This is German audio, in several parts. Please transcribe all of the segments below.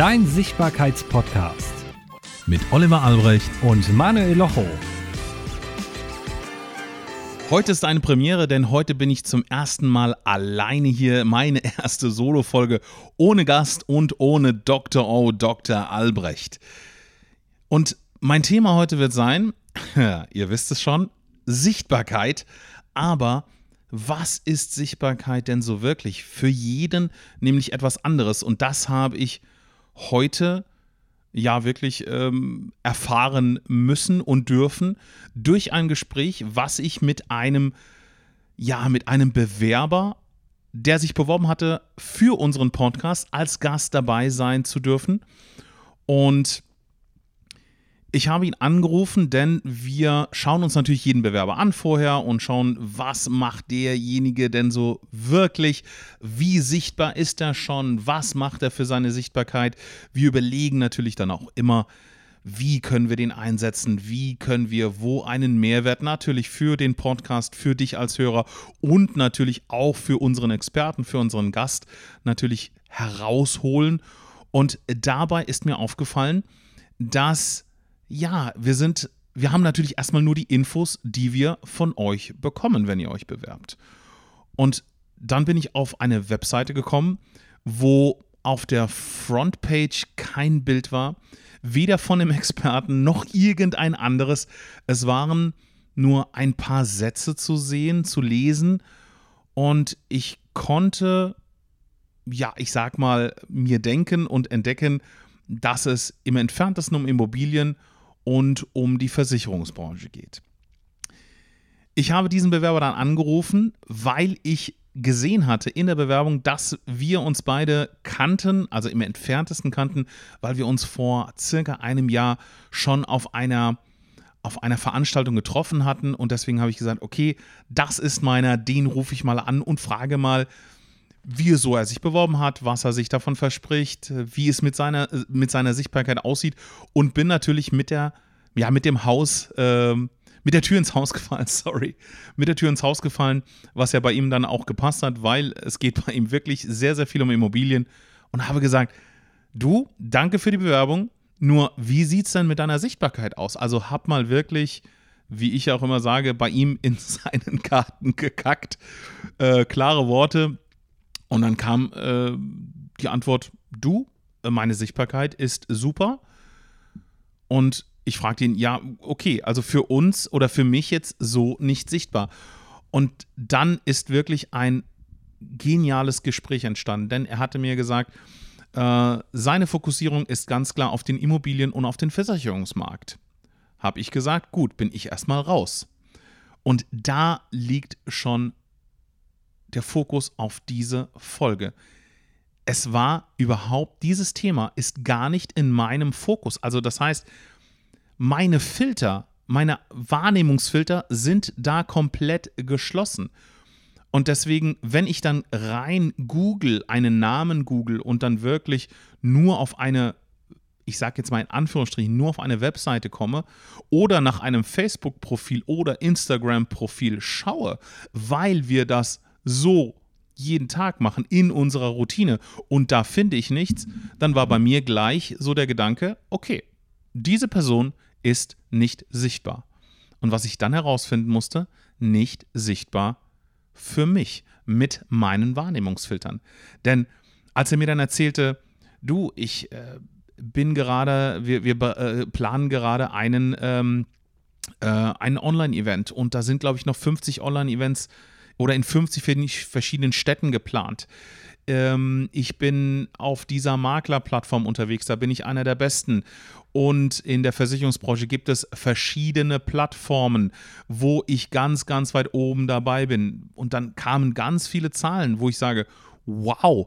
dein Sichtbarkeitspodcast mit Oliver Albrecht und Manuel Locho. Heute ist eine Premiere, denn heute bin ich zum ersten Mal alleine hier. Meine erste Solo-Folge ohne Gast und ohne Dr. O. Dr. Albrecht. Und mein Thema heute wird sein, ihr wisst es schon, Sichtbarkeit. Aber was ist Sichtbarkeit denn so wirklich? Für jeden nämlich etwas anderes. Und das habe ich heute ja wirklich ähm, erfahren müssen und dürfen durch ein Gespräch, was ich mit einem ja mit einem Bewerber, der sich beworben hatte, für unseren Podcast als Gast dabei sein zu dürfen. Und ich habe ihn angerufen, denn wir schauen uns natürlich jeden Bewerber an vorher und schauen, was macht derjenige denn so wirklich, wie sichtbar ist er schon, was macht er für seine Sichtbarkeit. Wir überlegen natürlich dann auch immer, wie können wir den einsetzen, wie können wir wo einen Mehrwert natürlich für den Podcast, für dich als Hörer und natürlich auch für unseren Experten, für unseren Gast natürlich herausholen. Und dabei ist mir aufgefallen, dass ja, wir sind, wir haben natürlich erstmal nur die Infos, die wir von euch bekommen, wenn ihr euch bewerbt. Und dann bin ich auf eine Webseite gekommen, wo auf der Frontpage kein Bild war, weder von dem Experten noch irgendein anderes. Es waren nur ein paar Sätze zu sehen, zu lesen und ich konnte, ja, ich sag mal, mir denken und entdecken, dass es im entferntesten um Immobilien und um die Versicherungsbranche geht. Ich habe diesen Bewerber dann angerufen, weil ich gesehen hatte in der Bewerbung, dass wir uns beide kannten, also im entferntesten kannten, weil wir uns vor circa einem Jahr schon auf einer auf einer Veranstaltung getroffen hatten und deswegen habe ich gesagt, okay, das ist meiner, den rufe ich mal an und frage mal, wie so er sich beworben hat, was er sich davon verspricht, wie es mit seiner, mit seiner Sichtbarkeit aussieht und bin natürlich mit der, ja, mit dem Haus, ähm, mit der Tür ins Haus gefallen, sorry, mit der Tür ins Haus gefallen, was ja bei ihm dann auch gepasst hat, weil es geht bei ihm wirklich sehr, sehr viel um Immobilien und habe gesagt, du, danke für die Bewerbung, nur wie sieht es denn mit deiner Sichtbarkeit aus? Also hab mal wirklich, wie ich auch immer sage, bei ihm in seinen Karten gekackt. Äh, klare Worte, und dann kam äh, die Antwort, du, äh, meine Sichtbarkeit ist super. Und ich fragte ihn, ja, okay, also für uns oder für mich jetzt so nicht sichtbar. Und dann ist wirklich ein geniales Gespräch entstanden, denn er hatte mir gesagt, äh, seine Fokussierung ist ganz klar auf den Immobilien- und auf den Versicherungsmarkt. Habe ich gesagt, gut, bin ich erstmal raus. Und da liegt schon der Fokus auf diese Folge. Es war überhaupt, dieses Thema ist gar nicht in meinem Fokus. Also das heißt, meine Filter, meine Wahrnehmungsfilter sind da komplett geschlossen. Und deswegen, wenn ich dann rein Google, einen Namen Google und dann wirklich nur auf eine, ich sage jetzt mal in Anführungsstrichen, nur auf eine Webseite komme oder nach einem Facebook-Profil oder Instagram-Profil schaue, weil wir das so jeden Tag machen in unserer Routine und da finde ich nichts, dann war bei mir gleich so der Gedanke, okay, diese Person ist nicht sichtbar. Und was ich dann herausfinden musste, nicht sichtbar für mich mit meinen Wahrnehmungsfiltern. Denn als er mir dann erzählte, du, ich äh, bin gerade, wir, wir äh, planen gerade einen, ähm, äh, ein Online-Event und da sind, glaube ich, noch 50 Online-Events oder in 50 verschiedenen Städten geplant. Ähm, ich bin auf dieser Maklerplattform unterwegs, da bin ich einer der besten. Und in der Versicherungsbranche gibt es verschiedene Plattformen, wo ich ganz, ganz weit oben dabei bin. Und dann kamen ganz viele Zahlen, wo ich sage, wow,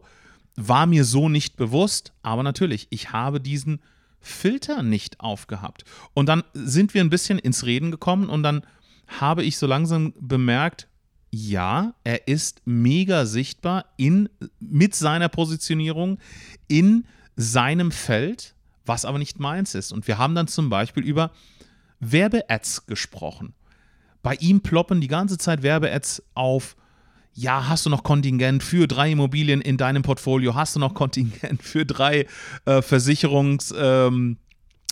war mir so nicht bewusst, aber natürlich, ich habe diesen Filter nicht aufgehabt. Und dann sind wir ein bisschen ins Reden gekommen und dann habe ich so langsam bemerkt, ja, er ist mega sichtbar in, mit seiner Positionierung in seinem Feld, was aber nicht meins ist. Und wir haben dann zum Beispiel über Werbe-Ads gesprochen. Bei ihm ploppen die ganze Zeit Werbe-Ads auf, ja, hast du noch Kontingent für drei Immobilien in deinem Portfolio? Hast du noch Kontingent für drei äh, Versicherungs, ähm,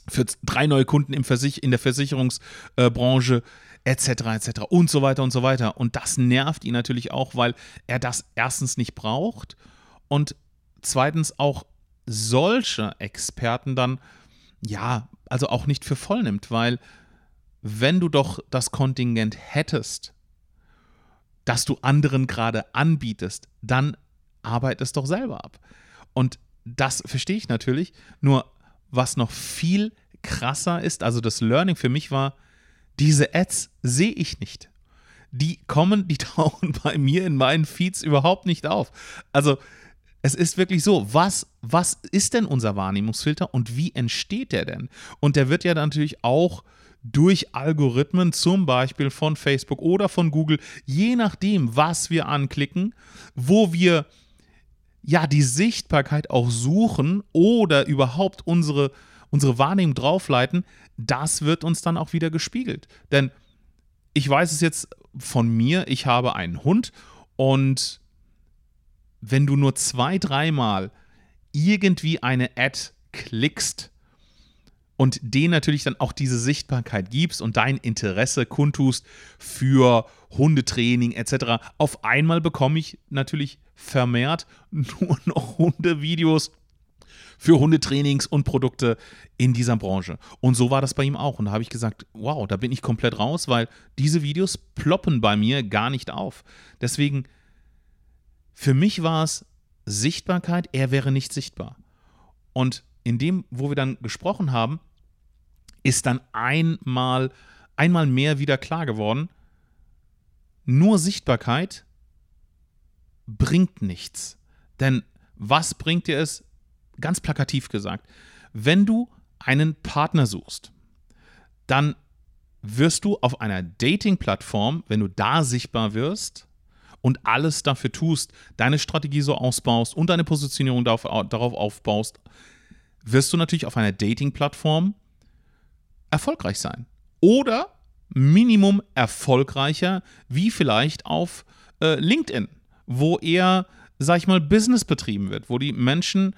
für drei neue Kunden im Versich in der Versicherungsbranche? Etc. etc. und so weiter und so weiter. Und das nervt ihn natürlich auch, weil er das erstens nicht braucht und zweitens auch solche Experten dann, ja, also auch nicht für voll nimmt, weil wenn du doch das Kontingent hättest, das du anderen gerade anbietest, dann arbeite es doch selber ab. Und das verstehe ich natürlich. Nur was noch viel krasser ist, also das Learning für mich war, diese Ads sehe ich nicht. Die kommen, die tauchen bei mir in meinen Feeds überhaupt nicht auf. Also es ist wirklich so, was, was ist denn unser Wahrnehmungsfilter und wie entsteht der denn? Und der wird ja natürlich auch durch Algorithmen, zum Beispiel von Facebook oder von Google, je nachdem, was wir anklicken, wo wir ja die Sichtbarkeit auch suchen oder überhaupt unsere, unsere Wahrnehmung draufleiten, das wird uns dann auch wieder gespiegelt. Denn ich weiß es jetzt von mir, ich habe einen Hund und wenn du nur zwei, dreimal irgendwie eine Ad klickst und denen natürlich dann auch diese Sichtbarkeit gibst und dein Interesse kundtust für Hundetraining etc., auf einmal bekomme ich natürlich vermehrt nur noch Hundevideos für Hundetrainings und Produkte in dieser Branche. Und so war das bei ihm auch. Und da habe ich gesagt, wow, da bin ich komplett raus, weil diese Videos ploppen bei mir gar nicht auf. Deswegen, für mich war es Sichtbarkeit, er wäre nicht sichtbar. Und in dem, wo wir dann gesprochen haben, ist dann einmal, einmal mehr wieder klar geworden, nur Sichtbarkeit bringt nichts. Denn was bringt dir es, ganz plakativ gesagt, wenn du einen Partner suchst, dann wirst du auf einer Dating-Plattform, wenn du da sichtbar wirst und alles dafür tust, deine Strategie so ausbaust und deine Positionierung darauf, aufbaust, wirst du natürlich auf einer Dating-Plattform erfolgreich sein. Oder Minimum erfolgreicher, wie vielleicht auf äh, LinkedIn, wo eher, sag ich mal, Business betrieben wird, wo die Menschen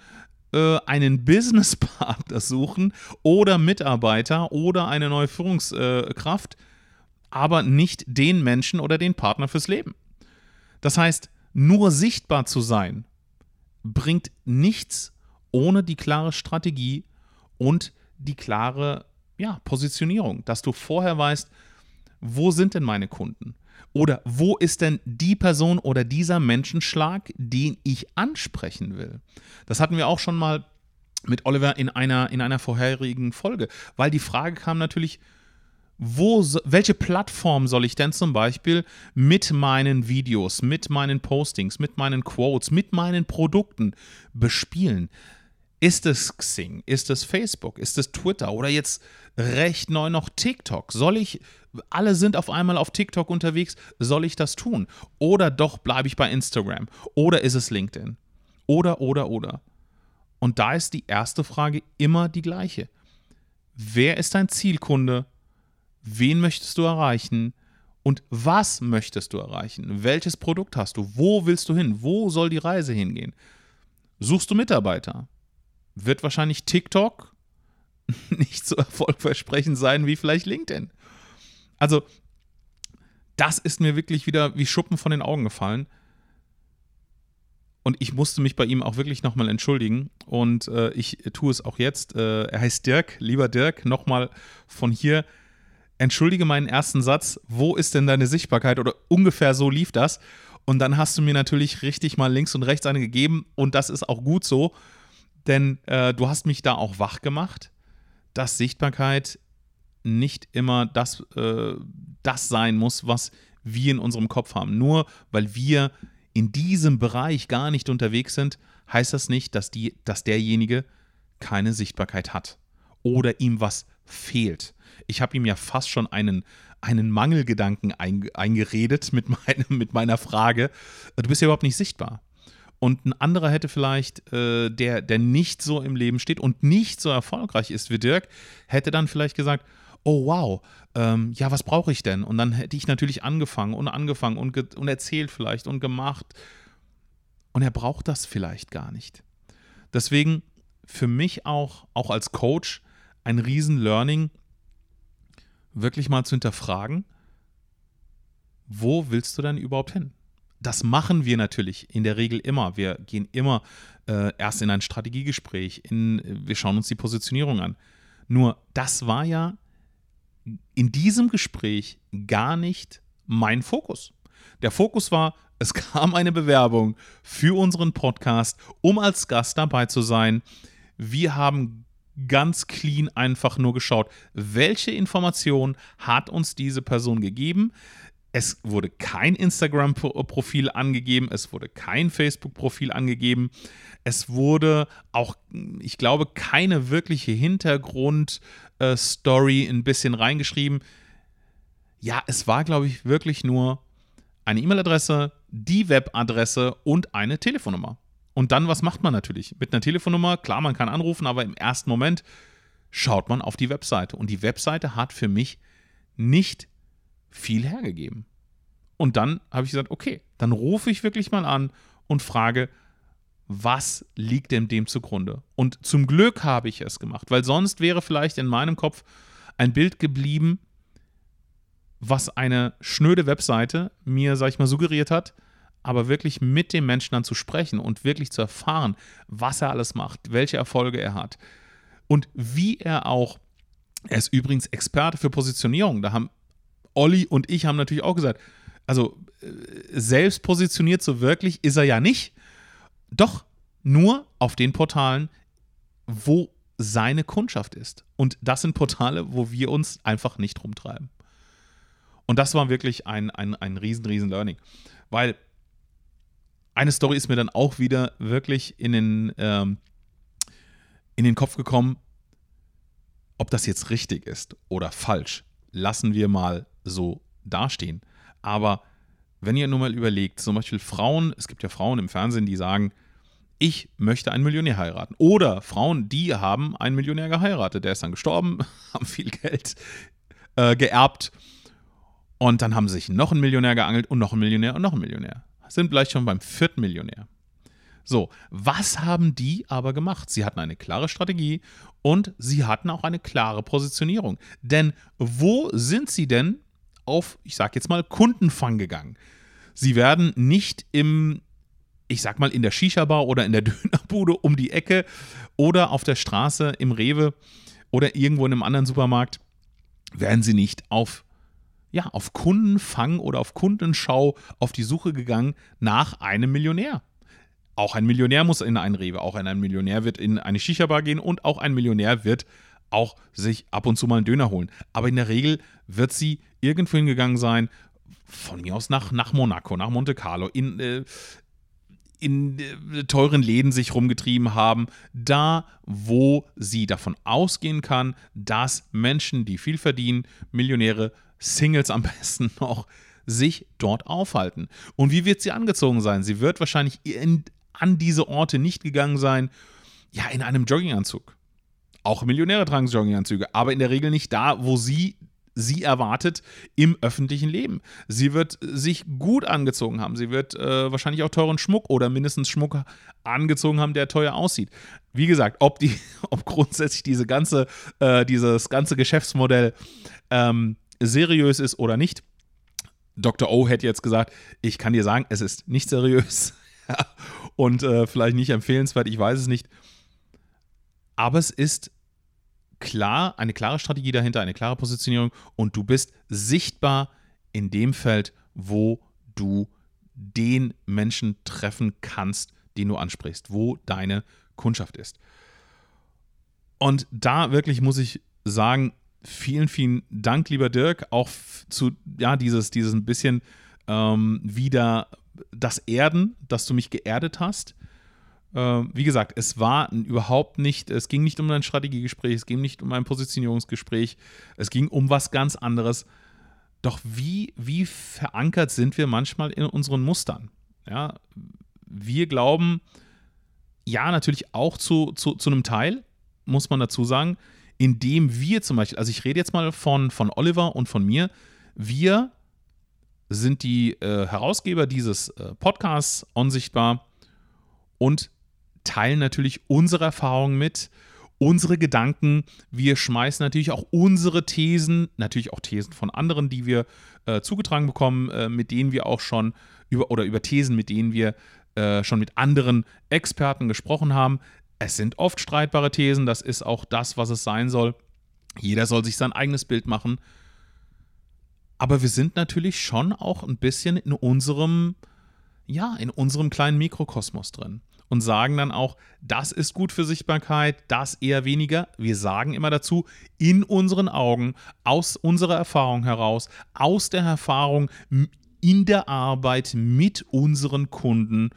äh, einen Businesspartner suchen oder Mitarbeiter oder eine neue Führungskraft, aber nicht den Menschen oder den Partner fürs Leben. Das heißt, nur sichtbar zu sein, bringt nichts ohne die klare Strategie und die klare ja, Positionierung, dass du vorher weißt, wo sind denn meine Kunden? Oder wo ist denn die Person oder dieser Menschenschlag, den ich ansprechen will? Das hatten wir auch schon mal mit Oliver in einer, in einer vorherigen Folge, weil die Frage kam natürlich, wo, welche Plattform soll ich denn zum Beispiel mit meinen Videos, mit meinen Postings, mit meinen Quotes, mit meinen Produkten bespielen? Ist es Xing? Ist es Facebook? Ist es Twitter? Oder jetzt recht neu noch TikTok? Soll ich, alle sind auf einmal auf TikTok unterwegs, soll ich das tun? Oder doch bleibe ich bei Instagram? Oder ist es LinkedIn? Oder, oder, oder. Und da ist die erste Frage immer die gleiche. Wer ist dein Zielkunde? Wen möchtest du erreichen? Und was möchtest du erreichen? Welches Produkt hast du? Wo willst du hin? Wo soll die Reise hingehen? Suchst du Mitarbeiter? Wird wahrscheinlich TikTok nicht so erfolgversprechend sein wie vielleicht LinkedIn. Also, das ist mir wirklich wieder wie Schuppen von den Augen gefallen. Und ich musste mich bei ihm auch wirklich nochmal entschuldigen. Und äh, ich tue es auch jetzt. Äh, er heißt Dirk. Lieber Dirk, nochmal von hier. Entschuldige meinen ersten Satz. Wo ist denn deine Sichtbarkeit? Oder ungefähr so lief das. Und dann hast du mir natürlich richtig mal links und rechts eine gegeben. Und das ist auch gut so. Denn äh, du hast mich da auch wach gemacht, dass Sichtbarkeit nicht immer das, äh, das sein muss, was wir in unserem Kopf haben. Nur weil wir in diesem Bereich gar nicht unterwegs sind, heißt das nicht, dass, die, dass derjenige keine Sichtbarkeit hat oder ihm was fehlt. Ich habe ihm ja fast schon einen, einen Mangelgedanken eingeredet mit, meinem, mit meiner Frage. Du bist ja überhaupt nicht sichtbar. Und ein anderer hätte vielleicht, äh, der, der nicht so im Leben steht und nicht so erfolgreich ist wie Dirk, hätte dann vielleicht gesagt, oh wow, ähm, ja, was brauche ich denn? Und dann hätte ich natürlich angefangen und angefangen und, und erzählt vielleicht und gemacht. Und er braucht das vielleicht gar nicht. Deswegen für mich auch, auch als Coach, ein Riesen-Learning, wirklich mal zu hinterfragen, wo willst du denn überhaupt hin? Das machen wir natürlich in der Regel immer. Wir gehen immer äh, erst in ein Strategiegespräch, in, wir schauen uns die Positionierung an. Nur das war ja in diesem Gespräch gar nicht mein Fokus. Der Fokus war, es kam eine Bewerbung für unseren Podcast, um als Gast dabei zu sein. Wir haben ganz clean einfach nur geschaut, welche Information hat uns diese Person gegeben. Es wurde kein Instagram-Profil angegeben, es wurde kein Facebook-Profil angegeben, es wurde auch, ich glaube, keine wirkliche Hintergrund-Story ein bisschen reingeschrieben. Ja, es war, glaube ich, wirklich nur eine E-Mail-Adresse, die Webadresse und eine Telefonnummer. Und dann, was macht man natürlich? Mit einer Telefonnummer, klar, man kann anrufen, aber im ersten Moment schaut man auf die Webseite. Und die Webseite hat für mich nicht viel hergegeben. Und dann habe ich gesagt, okay, dann rufe ich wirklich mal an und frage, was liegt denn dem zugrunde? Und zum Glück habe ich es gemacht, weil sonst wäre vielleicht in meinem Kopf ein Bild geblieben, was eine schnöde Webseite mir, sag ich mal, suggeriert hat, aber wirklich mit dem Menschen dann zu sprechen und wirklich zu erfahren, was er alles macht, welche Erfolge er hat und wie er auch, er ist übrigens Experte für Positionierung, da haben Olli und ich haben natürlich auch gesagt, also äh, selbst positioniert so wirklich ist er ja nicht. Doch nur auf den Portalen, wo seine Kundschaft ist. Und das sind Portale, wo wir uns einfach nicht rumtreiben. Und das war wirklich ein, ein, ein riesen, riesen Learning. Weil eine Story ist mir dann auch wieder wirklich in den, ähm, in den Kopf gekommen, ob das jetzt richtig ist oder falsch, lassen wir mal so dastehen. Aber wenn ihr nur mal überlegt, zum Beispiel Frauen, es gibt ja Frauen im Fernsehen, die sagen, ich möchte einen Millionär heiraten. Oder Frauen, die haben einen Millionär geheiratet. Der ist dann gestorben, haben viel Geld äh, geerbt. Und dann haben sich noch einen Millionär geangelt und noch einen Millionär und noch einen Millionär. Sind vielleicht schon beim vierten Millionär. So, was haben die aber gemacht? Sie hatten eine klare Strategie und sie hatten auch eine klare Positionierung. Denn wo sind sie denn auf, ich sag jetzt mal, Kundenfang gegangen. Sie werden nicht im, ich sag mal, in der Shisha-Bar oder in der Dönerbude um die Ecke oder auf der Straße im Rewe oder irgendwo in einem anderen Supermarkt, werden sie nicht auf ja, auf Kundenfang oder auf Kundenschau auf die Suche gegangen nach einem Millionär. Auch ein Millionär muss in einen Rewe, auch ein Millionär wird in eine Shisha-Bar gehen und auch ein Millionär wird auch sich ab und zu mal einen Döner holen. Aber in der Regel wird sie irgendwo hingegangen sein, von mir aus nach, nach Monaco, nach Monte Carlo, in, äh, in äh, teuren Läden sich rumgetrieben haben, da wo sie davon ausgehen kann, dass Menschen, die viel verdienen, Millionäre, Singles am besten noch, sich dort aufhalten. Und wie wird sie angezogen sein? Sie wird wahrscheinlich in, an diese Orte nicht gegangen sein, ja, in einem Jogginganzug. Auch Millionäre tragen Jogginganzüge, aber in der Regel nicht da, wo sie sie erwartet im öffentlichen Leben. Sie wird sich gut angezogen haben. Sie wird äh, wahrscheinlich auch teuren Schmuck oder mindestens Schmuck angezogen haben, der teuer aussieht. Wie gesagt, ob, die, ob grundsätzlich diese ganze, äh, dieses ganze Geschäftsmodell ähm, seriös ist oder nicht. Dr. O hätte jetzt gesagt, ich kann dir sagen, es ist nicht seriös und äh, vielleicht nicht empfehlenswert, ich weiß es nicht. Aber es ist klar, eine klare Strategie dahinter, eine klare Positionierung und du bist sichtbar in dem Feld, wo du den Menschen treffen kannst, den du ansprichst, wo deine Kundschaft ist. Und da wirklich muss ich sagen, vielen, vielen Dank, lieber Dirk, auch zu, ja, dieses, dieses ein bisschen ähm, wieder das Erden, dass du mich geerdet hast wie gesagt, es war überhaupt nicht, es ging nicht um ein Strategiegespräch, es ging nicht um ein Positionierungsgespräch, es ging um was ganz anderes. Doch wie, wie verankert sind wir manchmal in unseren Mustern? Ja, wir glauben, ja, natürlich auch zu, zu, zu einem Teil, muss man dazu sagen, indem wir zum Beispiel, also ich rede jetzt mal von, von Oliver und von mir, wir sind die äh, Herausgeber dieses äh, Podcasts Unsichtbar und teilen natürlich unsere Erfahrungen mit, unsere Gedanken. Wir schmeißen natürlich auch unsere Thesen, natürlich auch Thesen von anderen, die wir äh, zugetragen bekommen, äh, mit denen wir auch schon über oder über Thesen, mit denen wir äh, schon mit anderen Experten gesprochen haben. Es sind oft streitbare Thesen, das ist auch das, was es sein soll. Jeder soll sich sein eigenes Bild machen. Aber wir sind natürlich schon auch ein bisschen in unserem, ja, in unserem kleinen Mikrokosmos drin und sagen dann auch, das ist gut für Sichtbarkeit, das eher weniger. Wir sagen immer dazu, in unseren Augen, aus unserer Erfahrung heraus, aus der Erfahrung in der Arbeit mit unseren Kunden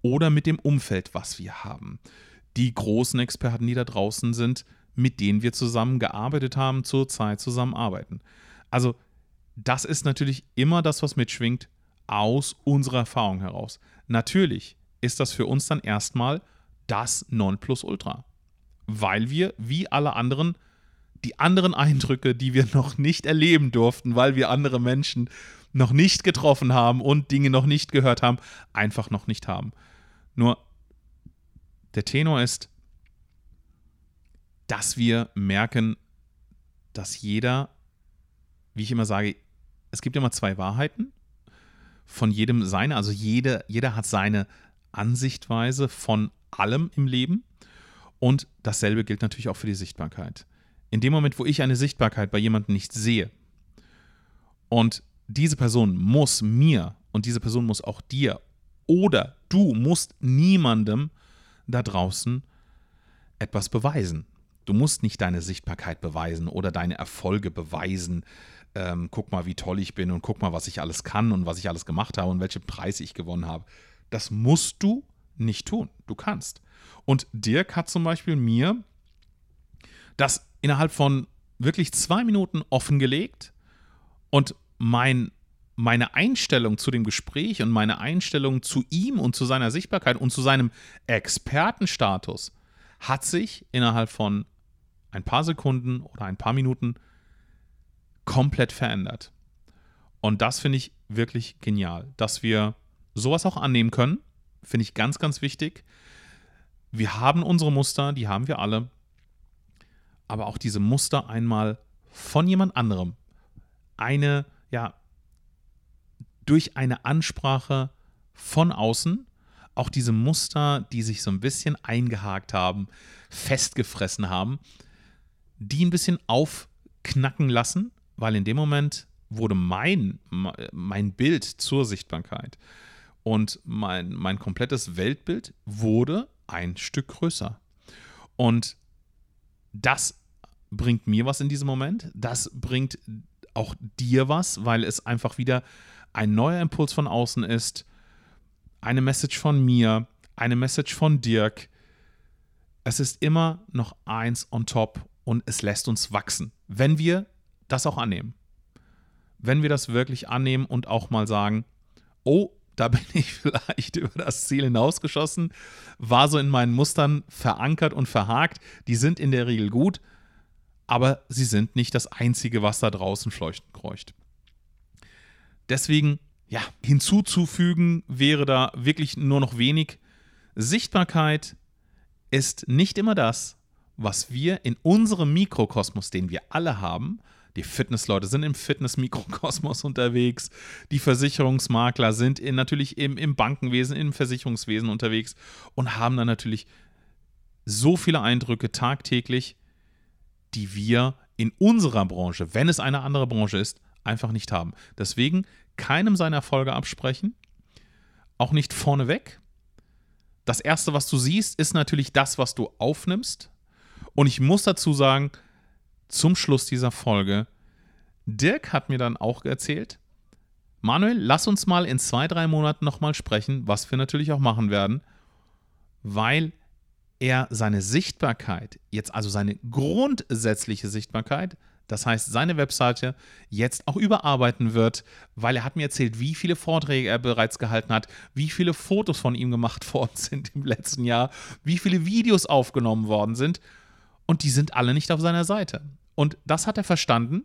oder mit dem Umfeld, was wir haben. Die großen Experten, die da draußen sind, mit denen wir zusammen gearbeitet haben, zurzeit zusammenarbeiten. Also das ist natürlich immer das, was mitschwingt, aus unserer Erfahrung heraus. Natürlich ist das für uns dann erstmal das Nonplusultra. Weil wir, wie alle anderen, die anderen Eindrücke, die wir noch nicht erleben durften, weil wir andere Menschen noch nicht getroffen haben und Dinge noch nicht gehört haben, einfach noch nicht haben. Nur der Tenor ist, dass wir merken, dass jeder, wie ich immer sage, es gibt immer zwei Wahrheiten, von jedem seine, also jede, jeder hat seine Ansichtweise von allem im Leben und dasselbe gilt natürlich auch für die Sichtbarkeit. In dem Moment, wo ich eine Sichtbarkeit bei jemandem nicht sehe und diese Person muss mir und diese Person muss auch dir oder du musst niemandem da draußen etwas beweisen. Du musst nicht deine Sichtbarkeit beweisen oder deine Erfolge beweisen. Ähm, guck mal, wie toll ich bin und guck mal, was ich alles kann und was ich alles gemacht habe und welche Preise ich gewonnen habe. Das musst du nicht tun. Du kannst. Und Dirk hat zum Beispiel mir das innerhalb von wirklich zwei Minuten offengelegt und mein, meine Einstellung zu dem Gespräch und meine Einstellung zu ihm und zu seiner Sichtbarkeit und zu seinem Expertenstatus hat sich innerhalb von ein paar Sekunden oder ein paar Minuten komplett verändert. Und das finde ich wirklich genial, dass wir sowas auch annehmen können. Finde ich ganz, ganz wichtig. Wir haben unsere Muster, die haben wir alle. Aber auch diese Muster einmal von jemand anderem, eine, ja, durch eine Ansprache von außen, auch diese Muster, die sich so ein bisschen eingehakt haben, festgefressen haben, die ein bisschen aufknacken lassen, weil in dem Moment wurde mein, mein Bild zur Sichtbarkeit und mein, mein komplettes Weltbild wurde ein Stück größer. Und das bringt mir was in diesem Moment. Das bringt auch dir was, weil es einfach wieder ein neuer Impuls von außen ist. Eine Message von mir, eine Message von Dirk. Es ist immer noch eins on top und es lässt uns wachsen, wenn wir das auch annehmen. Wenn wir das wirklich annehmen und auch mal sagen, oh, da bin ich vielleicht über das Ziel hinausgeschossen, war so in meinen Mustern verankert und verhakt. Die sind in der Regel gut, aber sie sind nicht das Einzige, was da draußen fleuchten kreucht. Deswegen, ja, hinzuzufügen wäre da wirklich nur noch wenig. Sichtbarkeit ist nicht immer das, was wir in unserem Mikrokosmos, den wir alle haben, die Fitnessleute sind im Fitness-Mikrokosmos unterwegs, die Versicherungsmakler sind in, natürlich im, im Bankenwesen, im Versicherungswesen unterwegs und haben dann natürlich so viele Eindrücke tagtäglich, die wir in unserer Branche, wenn es eine andere Branche ist, einfach nicht haben. Deswegen keinem seiner Erfolge absprechen, auch nicht vorneweg. Das Erste, was du siehst, ist natürlich das, was du aufnimmst. Und ich muss dazu sagen, zum Schluss dieser Folge, Dirk hat mir dann auch erzählt, Manuel, lass uns mal in zwei, drei Monaten nochmal sprechen, was wir natürlich auch machen werden, weil er seine Sichtbarkeit, jetzt also seine grundsätzliche Sichtbarkeit, das heißt seine Webseite, jetzt auch überarbeiten wird, weil er hat mir erzählt, wie viele Vorträge er bereits gehalten hat, wie viele Fotos von ihm gemacht worden sind im letzten Jahr, wie viele Videos aufgenommen worden sind Und die sind alle nicht auf seiner Seite. Und das hat er verstanden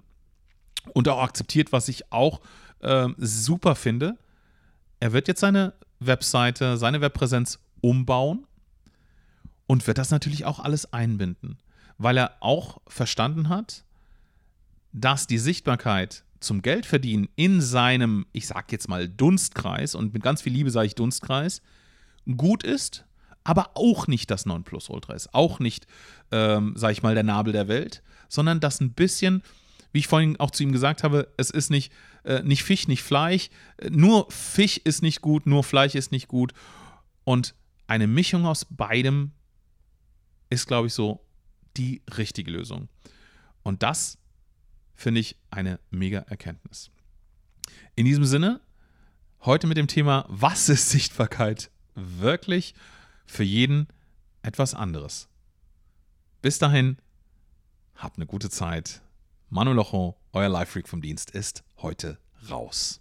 und auch akzeptiert, was ich auch äh, super finde. Er wird jetzt seine Webseite, seine Webpräsenz umbauen und wird das natürlich auch alles einbinden, weil er auch verstanden hat, dass die Sichtbarkeit zum Geldverdienen in seinem, ich sag jetzt mal, Dunstkreis, und mit ganz viel Liebe sage ich Dunstkreis, gut ist, aber auch nicht das Nonplusultra ist, auch nicht, ähm, sag ich mal, der Nabel der Welt, sondern das ein bisschen, wie ich vorhin auch zu ihm gesagt habe, es ist nicht, äh, nicht Fisch, nicht Fleisch, nur Fisch ist nicht gut, nur Fleisch ist nicht gut und eine Mischung aus beidem ist, glaube ich, so die richtige Lösung. Und das finde ich eine mega Erkenntnis. In diesem Sinne, heute mit dem Thema, was ist Sichtbarkeit wirklich für jeden etwas anderes. Bis dahin, habt eine gute Zeit. Manu Locho, euer Live-Freak vom Dienst, ist heute raus.